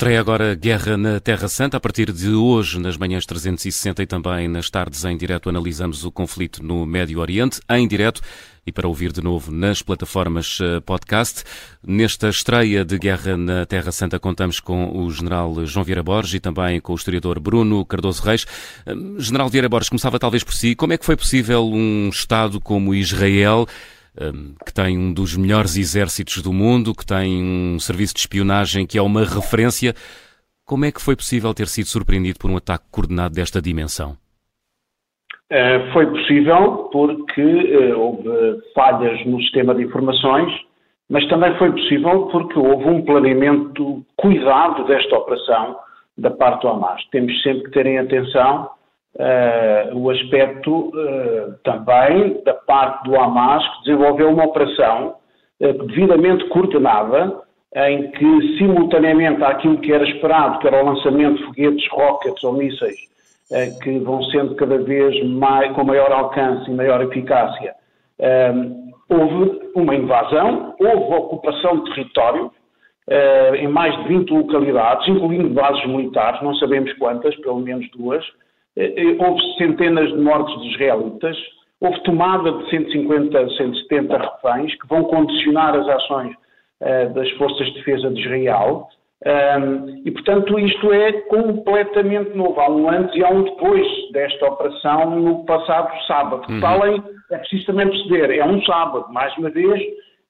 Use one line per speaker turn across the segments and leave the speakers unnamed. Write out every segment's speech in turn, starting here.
Estreia agora Guerra na Terra Santa. A partir de hoje, nas manhãs 360 e também nas tardes em direto, analisamos o conflito no Médio Oriente, em direto e para ouvir de novo nas plataformas eh, podcast. Nesta estreia de Guerra na Terra Santa, contamos com o general João Vieira Borges e também com o historiador Bruno Cardoso Reis. Eh, general Vieira Borges, começava talvez por si. Como é que foi possível um Estado como Israel que tem um dos melhores exércitos do mundo, que tem um serviço de espionagem que é uma referência. Como é que foi possível ter sido surpreendido por um ataque coordenado desta dimensão?
Uh, foi possível porque uh, houve falhas no sistema de informações, mas também foi possível porque houve um planeamento cuidado desta operação da parte do Hamas. Temos sempre que ter em atenção uh, o aspecto uh, também da parte do Hamas, que desenvolveu uma operação uh, devidamente coordenada, em que, simultaneamente àquilo que era esperado, que era o lançamento de foguetes, rockets ou mísseis, que vão sendo cada vez mais, com maior alcance e maior eficácia, houve uma invasão, houve ocupação de território, em mais de 20 localidades, incluindo bases militares, não sabemos quantas, pelo menos duas, houve centenas de mortes de israelitas, houve tomada de 150, 170 reféns que vão condicionar as ações uh, das forças de defesa de Israel. E, portanto, isto é completamente novo. Há um antes e há um depois desta operação no passado sábado. Uhum. Além, é preciso também perceber, é um sábado, mais uma vez,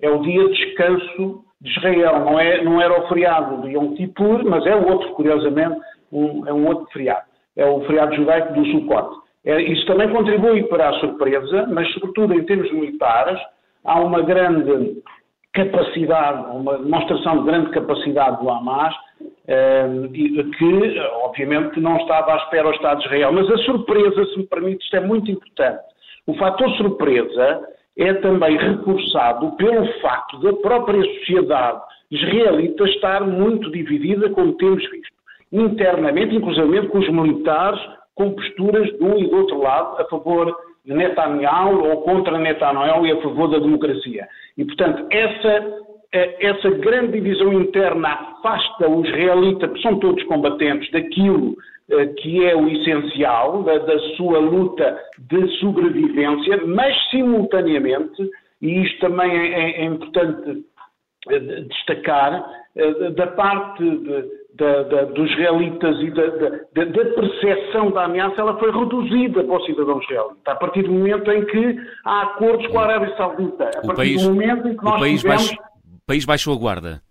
é o dia de descanso de Israel. Não, é, não era o feriado de Yom Kippur, mas é outro, curiosamente, um, é um outro feriado é o feriado judaico do Sukkot. É, isso também contribui para a surpresa, mas sobretudo em termos militares, há uma grande capacidade, uma demonstração de grande capacidade do Hamas, eh, que obviamente não estava à espera ao Estado de Israel. Mas a surpresa, se me permite, isto é muito importante. O fator surpresa é também reforçado pelo facto da própria sociedade israelita estar muito dividida, como temos visto internamente, inclusive com os militares, com posturas de um e do outro lado, a favor de Netanyahu ou contra Netanyahu e a favor da democracia. E, portanto, essa, eh, essa grande divisão interna afasta os israelitas, que são todos combatentes, daquilo eh, que é o essencial, da, da sua luta de sobrevivência, mas simultaneamente, e isto também é, é, é importante eh, destacar, da parte de, da, da, dos israelitas e da, da, percepção da ameaça, ela foi reduzida para o cidadão israelita. A partir do momento em que há acordos com a Arábia Saudita. A
o
partir
país,
do momento em que nós
o país,
tivemos,
baixo, o país baixou a guarda.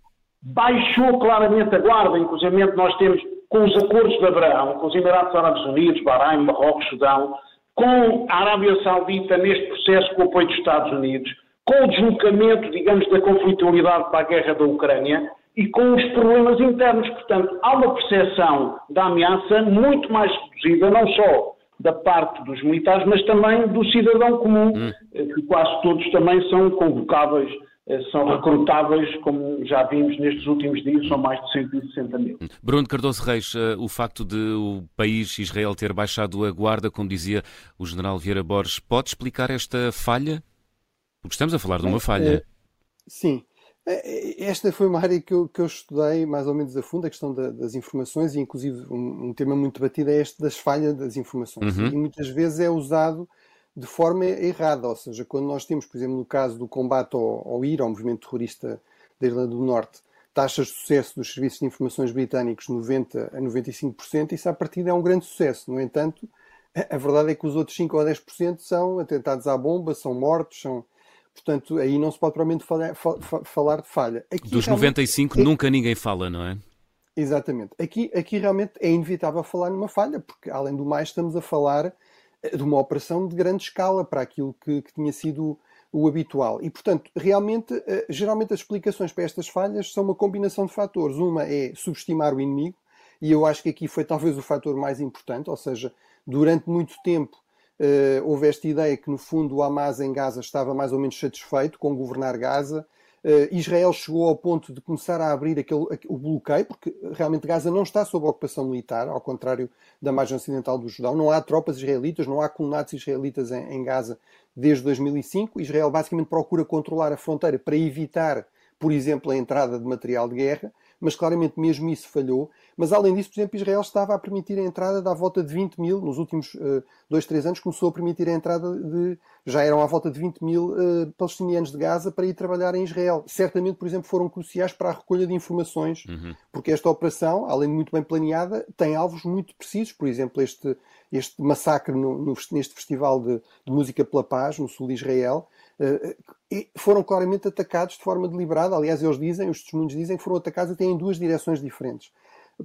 Baixou claramente a guarda. Inclusive nós temos com os acordos de Abraão, com os Emirados Árabes Unidos, Bahrein, Marrocos, Sudão, com a Arábia Saudita neste processo com o apoio dos Estados Unidos, com o deslocamento, digamos, da conflitualidade para a guerra da Ucrânia, e com os problemas internos. Portanto, há uma percepção da ameaça muito mais reduzida, não só da parte dos militares, mas também do cidadão comum, hum. Eh, que quase todos também são convocáveis, eh, são recrutáveis, como já vimos nestes últimos dias, são mais de 160 mil.
Bruno Cardoso Reis, eh, o facto de o país Israel ter baixado a guarda, como dizia o general Vieira Borges, pode explicar esta falha? Porque estamos a falar de uma falha.
Sim, esta foi uma área que eu, que eu estudei mais ou menos a fundo, a questão da, das informações, e inclusive um, um, tema muito debatido é este das falhas das informações. Uhum. E muitas vezes é usado de forma errada, ou seja, quando nós temos, por exemplo, no caso do combate ao, ao IRA, ao movimento terrorista da Irlanda do Norte, taxas de sucesso dos serviços de informações britânicos 90 a 95%, isso à partida é um grande sucesso. No entanto, a verdade é que os outros 5 ou 10% são atentados à bomba, são mortos, são Portanto, aí não se pode provavelmente falar, falar de falha.
Aqui, Dos 95 é... nunca ninguém fala, não é?
Exatamente. Aqui, aqui realmente é inevitável falar numa falha, porque além do mais estamos a falar eh, de uma operação de grande escala para aquilo que, que tinha sido o habitual. E, portanto, realmente, eh, geralmente as explicações para estas falhas são uma combinação de fatores. Uma é subestimar o inimigo, e eu acho que aqui foi talvez o fator mais importante, ou seja, durante muito tempo Uh, houve esta ideia que, no fundo, o Hamas em Gaza estava mais ou menos satisfeito com governar Gaza. Uh, Israel chegou ao ponto de começar a abrir aquele, o bloqueio, porque realmente Gaza não está sob ocupação militar, ao contrário da margem ocidental do Judão. Não há tropas israelitas, não há colonatos israelitas em, em Gaza desde 2005. Israel basicamente procura controlar a fronteira para evitar, por exemplo, a entrada de material de guerra. Mas claramente mesmo isso falhou. Mas além disso, por exemplo, Israel estava a permitir a entrada da volta de 20 mil, nos últimos uh, dois, três anos começou a permitir a entrada de, já eram à volta de 20 mil uh, palestinianos de Gaza para ir trabalhar em Israel. Certamente, por exemplo, foram cruciais para a recolha de informações, uhum. porque esta operação, além de muito bem planeada, tem alvos muito precisos, por exemplo, este, este massacre no, no, neste festival de, de música pela paz, no sul de Israel, foram claramente atacados de forma deliberada. Aliás, eles dizem, os testemunhos dizem que foram atacados até em duas direções diferentes.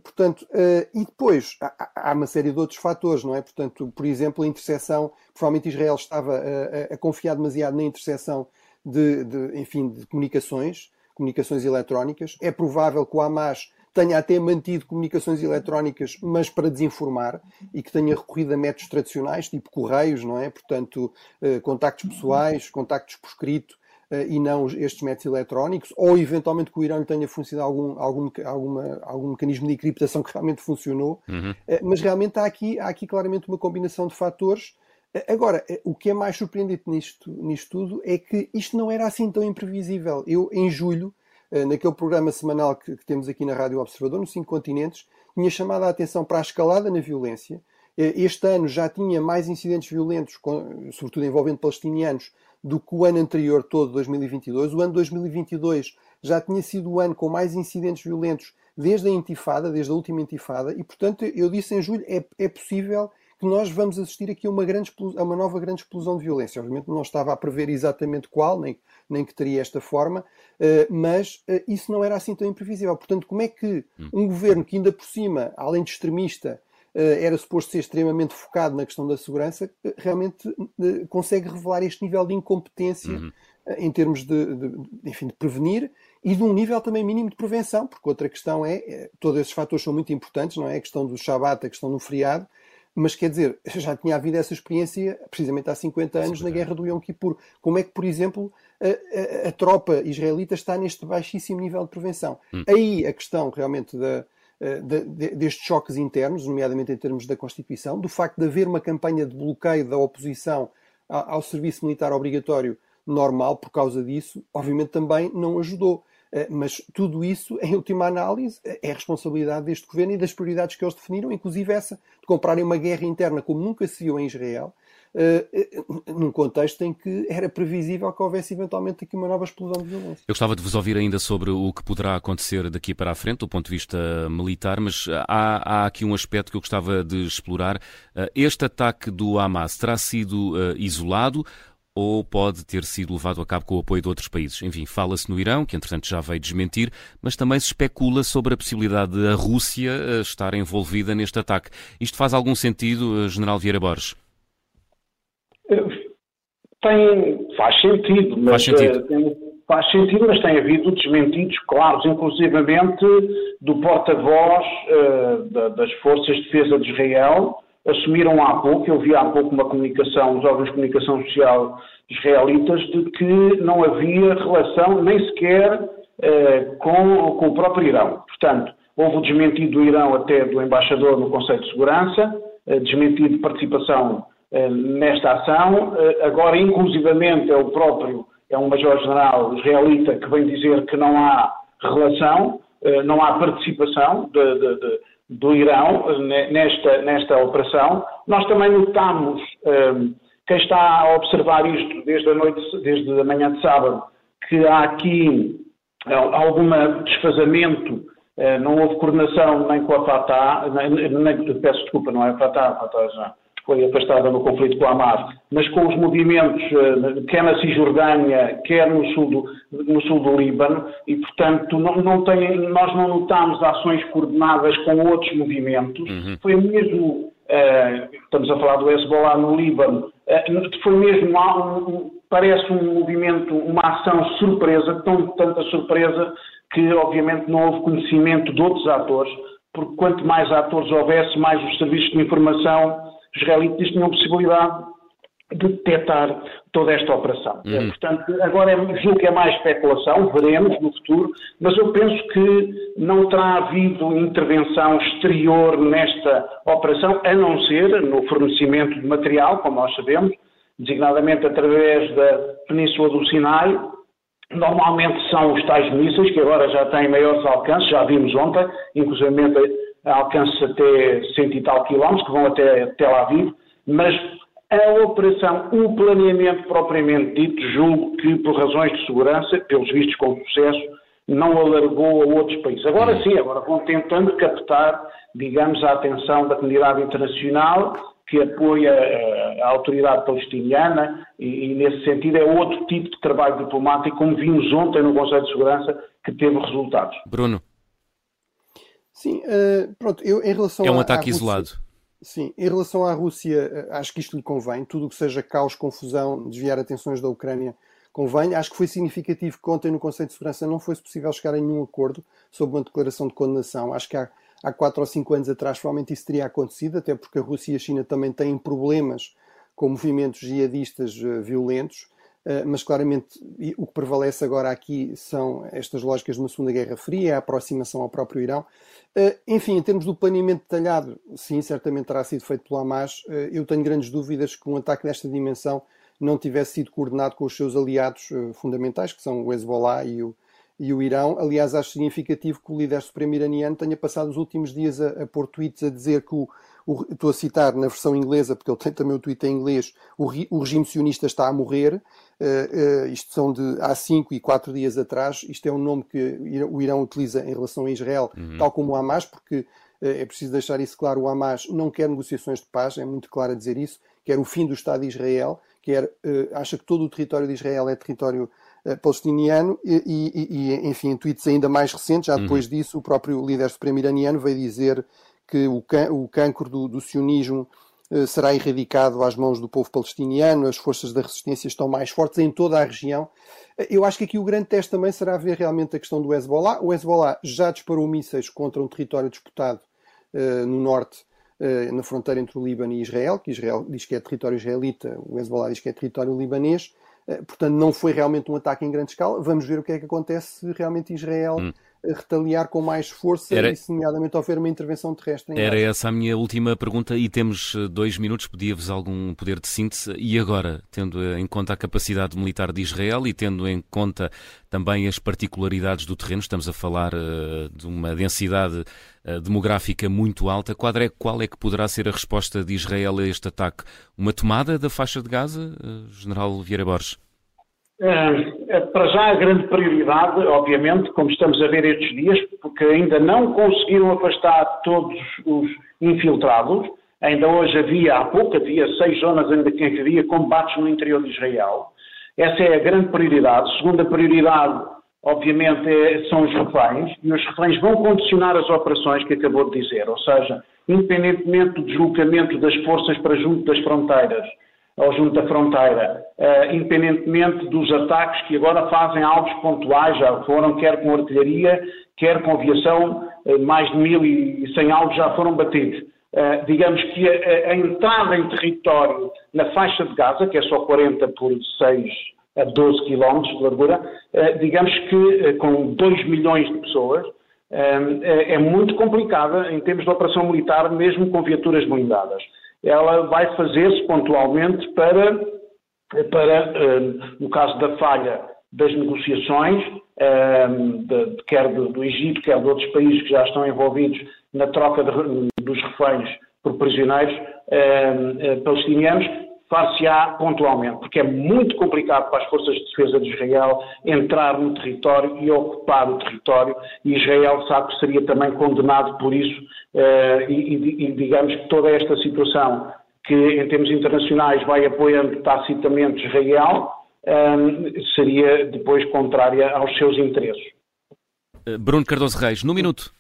Portanto, uh, e depois há, há, uma série de outros fatores, não é? Portanto, por exemplo, a interseção, provavelmente Israel estava a, a confiar demasiado na interseção de, de, enfim, de comunicações, comunicações eletrónicas. É provável que o Hamas tenha até mantido comunicações eletrónicas, mas para desinformar, e que tenha recorrido a métodos tradicionais, tipo correios, não é? Portanto, uh, contactos pessoais, contactos por escrito, uh, e não estes métodos eletrónicos, ou eventualmente que o Irão tenha funcionado algum, algum, alguma, algum mecanismo de encriptação que realmente funcionou, uhum. uh, mas realmente há aqui, há aqui claramente uma combinação de fatores. Agora, o que é mais surpreendente nisto, nisto tudo é que isto não era assim tão imprevisível. Eu, em julho, naquele programa semanal que, que, temos aqui na Rádio Observador, nos cinco continentes, tinha chamado a atenção para a escalada na violência. Este ano já tinha mais incidentes violentos, sobretudo envolvendo palestinianos, do que o ano anterior todo, 2022. O ano 2022 já tinha sido o ano com mais incidentes violentos desde a intifada, desde a última intifada, e portanto eu disse em julho, é, é possível que nós vamos assistir aqui a uma, grande a uma nova grande explosão de violência. Obviamente não estava a prever exatamente qual, nem, nem que teria esta forma, uh, mas uh, isso não era assim tão imprevisível. Portanto, como é que hum. um governo que ainda por cima, além de extremista, eh, era suposto ser extremamente focado na questão da segurança, realmente consegue revelar este nível de incompetência uhum. em termos de, de, enfim, de prevenir e de um nível também mínimo de prevenção, porque outra questão é, todos esses fatores são muito importantes, não é? A questão do Shabat, a questão do feriado, mas quer dizer, já tinha havido essa experiência precisamente há 50 anos na guerra do Yom Kippur. Como é que, por exemplo, a, a, a tropa israelita está neste baixíssimo nível de prevenção? Hum. Aí a questão realmente da, eh, de, de, destes choques internos, nomeadamente em termos da Constituição, do facto de haver uma campanha de bloqueio da oposição ao, ao serviço militar obrigatório normal por causa disso, obviamente também não ajudou. Eh, mas tudo isso, em última análise, é responsabilidade deste governo e das prioridades que eles definiram, inclusive essa de comprarem uma guerra interna como nunca se viu em Israel, uh, num contexto em que era previsível que houvesse eventualmente aqui uma nova explosão de violência.
Eu gostava de vos ouvir ainda sobre o que poderá acontecer daqui para a frente, do ponto de vista militar, mas há, há aqui um aspecto que eu gostava de explorar. Este ataque do Hamas terá sido isolado ou pode ter sido levado a cabo com o apoio de outros países. Enfim, fala-se no Irão, que entretanto já veio desmentir, mas também se especula sobre a possibilidade de a Rússia estar envolvida neste ataque. Isto faz algum sentido, General Vieira Borges?
Tem, faz sentido, mas
faz sentido.
Tem, faz sentido, mas tem havido desmentidos claros, inclusivamente do porta-voz uh, da, das Forças de Defesa de Israel, assumiram há pouco, eu vi há pouco uma comunicação, os órgãos de comunicação social israelitas, de que não havia relação nem sequer uh, com, com o próprio Irão. Portanto, houve o desmentido do Irão até do embaixador no Conselho de Segurança, desmentido de participação eh, nesta ação. Eh, agora, inclusivamente, é o próprio, é um major-general israelita que vem dizer que não há relação, eh, não há participação de, de, de, do Irão nesta, nesta operação. Nós também notamos, quem está a observar isto desde a noite, desde a manhã de sábado, que há aqui algum desfazamento não houve coordenação nem com a Fatah, nem, nem, peço desculpa, não é a Fatah, a Fatah já, foi afastada no conflito com a Hamas, mas com os movimentos, eh, quer na Cisjordânia, quer no sul do, no sul do Líbano, e, portanto, não, não tem, nós não notamos ações coordenadas com outros movimentos. Uhum. Foi mesmo, uh, estamos a falar do Hezbollah no Líbano, uh, foi mesmo, um, parece um movimento, uma ação surpresa, tão, tanta surpresa, que obviamente não houve conhecimento de outros atores, porque quanto mais atores houvesse, mais os serviços de informação os israelitas tinham possibilidade de detectar toda esta operação. Uhum. Portanto, agora é, julgo que é mais especulação, veremos no futuro, mas eu penso que não terá havido intervenção exterior nesta operação, a não ser no fornecimento de material, como nós sabemos, designadamente através da Península do Sinai, Normalmente são os tais mísseis, que agora já têm maiores alcances, já vimos ontem, inclusive alcances até cento e tal quilómetros, que vão até Tel Aviv, mas a operação, o planeamento propriamente dito, julgo que por razões de segurança, pelos vistos com sucesso, não alargou a outros países. Agora sim, agora vão tentando captar, digamos, a atenção da comunidade internacional que apoia eh, a, autoridade palestiniana e, e, nesse sentido, é outro tipo de trabalho diplomático, como vimos ontem no Conselho de Segurança, que teve resultados.
Bruno.
Sim, uh, pronto, eu em relação
É um ataque Rússia, isolado.
Sim, em relação à Rússia, eh, acho que isto lhe convém. Tudo o que seja caos, confusão, desviar atenções da Ucrânia convém. Acho que foi significativo que ontem no Conselho de Segurança não fosse possível chegar a nenhum acordo sobre uma declaração de condenação. Acho que há há 4 ou 5 anos atrás provavelmente isso teria acontecido, até porque a Rússia e a China também têm problemas com movimentos jihadistas uh, violentos, mas claramente o que prevalece agora aqui são estas lógicas de uma Segunda Guerra Fria, a aproximação ao próprio Irão. Uh, enfim, em termos do planeamento detalhado, sim, certamente terá sido feito pelo Hamas. eu tenho grandes dúvidas que um ataque desta dimensão não tivesse sido coordenado com os seus aliados fundamentais, que são o Hezbollah e o, e o Irão. Aliás, acho significativo que o líder supremo iraniano tenha passado os últimos dias a, a pôr tweets a dizer que o, o, estou a citar na versão inglesa, porque ele tem também o tweet em inglês, o, o regime sionista está a morrer. Uh, uh, isto são de há cinco e quatro dias atrás. Isto é um nome que o Irão utiliza em relação a Israel, uhum. tal como o Hamas, porque uh, é preciso deixar isso claro: o Hamas não quer negociações de paz, é muito claro a dizer isso, quer o fim do Estado de Israel, quer, acha que todo o território de Israel é território palestiniano e, e, e, enfim, tweets ainda mais recentes, já depois uhum. disso, o próprio líder supremo iraniano veio dizer que o, can o cancro do, do sionismo uh, será erradicado às mãos do povo palestiniano, as forças da resistência estão mais fortes em toda a região. Eh, eu acho que aqui o grande teste também será ver realmente a questão do Hezbollah. O Hezbollah já disparou mísseis contra um território disputado uh, no norte, uh, na fronteira entre o Líbano e Israel, que Israel diz que é território israelita, o Hezbollah diz que é território libanês. Eh, portanto, não foi realmente um ataque em grande escala. Vamos ver o que é que acontece se realmente Israel hum. Retaliar com mais força Era... e, nomeadamente, houver uma intervenção terrestre.
Era essa a minha última pergunta e temos eh, dois minutos. Pedia-vos algum poder de síntese. E agora, tendo em conta a capacidade militar de Israel e tendo em conta também as particularidades do terreno, estamos a falar uh, de uma densidade uh, demográfica muito alta. Qual é, qual é que poderá ser a resposta de Israel a este ataque? Uma tomada da faixa de Gaza, uh, General Vieira Borges?
Para já a grande prioridade, obviamente, como estamos a ver estes dias, porque ainda não conseguiram afastar todos os infiltrados. Ainda hoje havia, há pouco, havia seis zonas ainda que havia combates no interior de Israel. Essa é a grande prioridade. Segunda prioridade, obviamente, é, são os reféns, e os reféns vão condicionar as operações que acabou de dizer, ou seja, independentemente do deslocamento das forças para junto das fronteiras, ou junto da fronteira, uh, independentemente dos ataques que agora fazem alvos pontuais, já foram quer com artilharia, quer com aviação, uh, mais de 1.100 alvos já foram batidos. Uh, digamos que a, a, entrada em território na faixa de Gaza, que é só 40 por 6 a 12 quilómetros de largura, digamos que com 2 milhões de pessoas, é muito complicada em termos de operação militar, mesmo com viaturas blindadas ela vai fazer-se pontualmente para, para eh, no caso da falha das negociações, eh, de, quer do, do, Egito, quer de outros países que já estão envolvidos na troca de, dos reféns por prisioneiros eh, palestinianos, far-se-á pontualmente, porque é muito complicado para as forças de defesa de Israel entrar no território e ocupar o território, e Israel sabe que seria também condenado por isso, uh, e, e, digamos que toda esta situação que em termos internacionais vai apoiando tacitamente Israel, um, eh, seria depois contrária aos seus interesses.
Bruno Cardoso Reis, no minuto.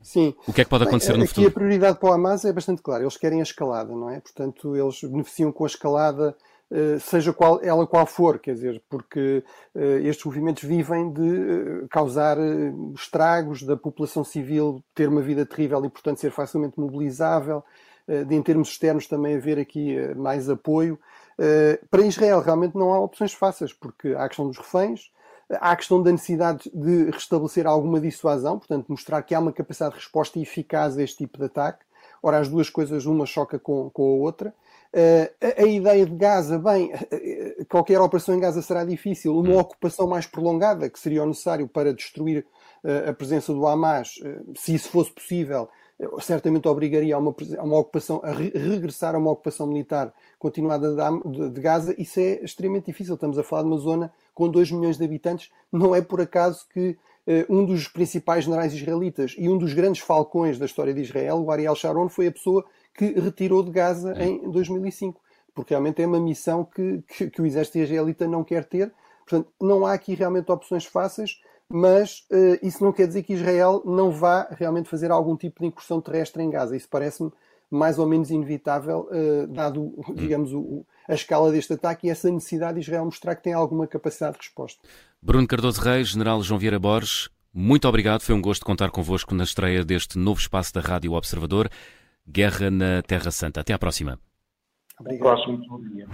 Sim.
O que é que pode acontecer Bem, no
aqui
futuro?
a prioridade para o Hamas é bastante clara. Eles querem a escalada, não é? Portanto, eles beneficiam com a escalada, eh, seja qual, ela qual for, quer dizer, porque eh, estes movimentos vivem de eh, causar estragos, da população civil ter uma vida terrível e, portanto, ser facilmente mobilizável, de, em termos externos também haver aqui mais apoio. Para Israel, realmente não há opções fáceis, porque há a questão dos reféns, Há a questão da necessidade de restabelecer alguma dissuasão, portanto, mostrar que há uma capacidade de resposta eficaz a este tipo de ataque. Ora, as duas coisas, uma choca com, com a outra. a, a, ideia de Gaza, bem, qualquer operação em Gaza será difícil. Uma hum. ocupação mais prolongada, que seria necessário para destruir a presença do Hamas, se isso fosse possível, certamente obrigaria a uma, a uma ocupação, a re, regressar a uma ocupação militar continuada de, de, Gaza. Isso é extremamente difícil. Estamos a falar de uma zona com 2 milhões de habitantes. Não é por acaso que uh, um dos principais generais israelitas e um dos grandes falcões da história de Israel, o Ariel Sharon, foi a pessoa que retirou de Gaza em 2005. Porque realmente é uma missão que, que, que o exército israelita não quer ter. Portanto, não há aqui realmente opções fáceis mas uh, isso não quer dizer que Israel não vá realmente fazer algum tipo de incursão terrestre em Gaza. Isso parece-me mais ou menos inevitável, uh, dado, hum. digamos, o, a escala deste ataque e essa necessidade de Israel mostrar que tem alguma capacidade de resposta.
Bruno Cardoso Reis, General João Vieira Borges, muito obrigado. Foi um gosto contar convosco na estreia deste novo espaço da Rádio Observador. Guerra na Terra Santa. Até à próxima.
Obrigado. Até próximo dia.